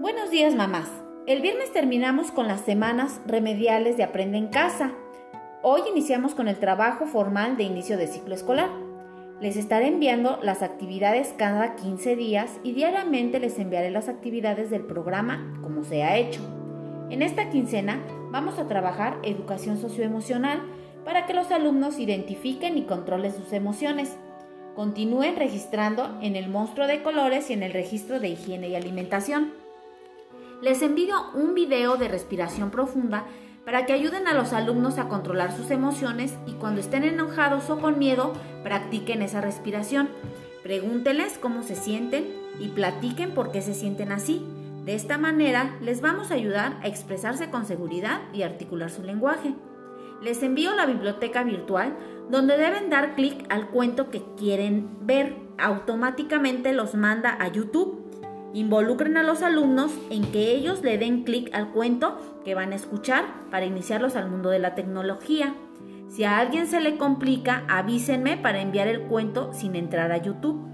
Buenos días mamás. El viernes terminamos con las semanas remediales de Aprende en Casa. Hoy iniciamos con el trabajo formal de inicio de ciclo escolar. Les estaré enviando las actividades cada 15 días y diariamente les enviaré las actividades del programa como se ha hecho. En esta quincena vamos a trabajar educación socioemocional para que los alumnos identifiquen y controlen sus emociones. Continúen registrando en el monstruo de colores y en el registro de higiene y alimentación. Les envío un video de respiración profunda para que ayuden a los alumnos a controlar sus emociones y cuando estén enojados o con miedo, practiquen esa respiración. Pregúntenles cómo se sienten y platiquen por qué se sienten así. De esta manera les vamos a ayudar a expresarse con seguridad y articular su lenguaje. Les envío la biblioteca virtual donde deben dar clic al cuento que quieren ver. Automáticamente los manda a YouTube Involucren a los alumnos en que ellos le den clic al cuento que van a escuchar para iniciarlos al mundo de la tecnología. Si a alguien se le complica, avísenme para enviar el cuento sin entrar a YouTube.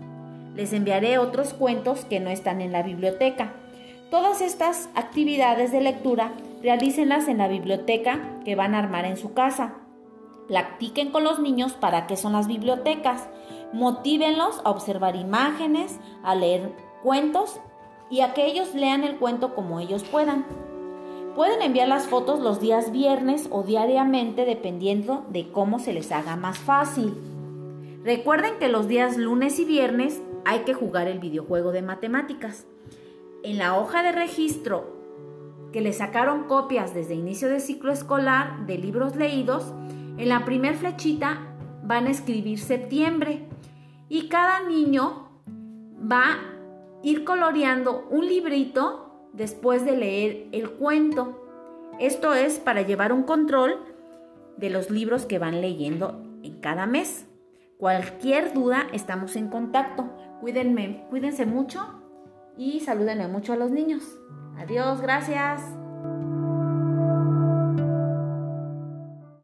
Les enviaré otros cuentos que no están en la biblioteca. Todas estas actividades de lectura realícenlas en la biblioteca que van a armar en su casa. Practiquen con los niños para qué son las bibliotecas. Motívenlos a observar imágenes, a leer cuentos y a que ellos lean el cuento como ellos puedan. Pueden enviar las fotos los días viernes o diariamente dependiendo de cómo se les haga más fácil. Recuerden que los días lunes y viernes hay que jugar el videojuego de matemáticas. En la hoja de registro que le sacaron copias desde inicio de ciclo escolar de libros leídos, en la primer flechita van a escribir septiembre y cada niño va ir coloreando un librito después de leer el cuento. Esto es para llevar un control de los libros que van leyendo en cada mes. Cualquier duda, estamos en contacto. Cuídenme, cuídense mucho y salúdenme mucho a los niños. Adiós, gracias.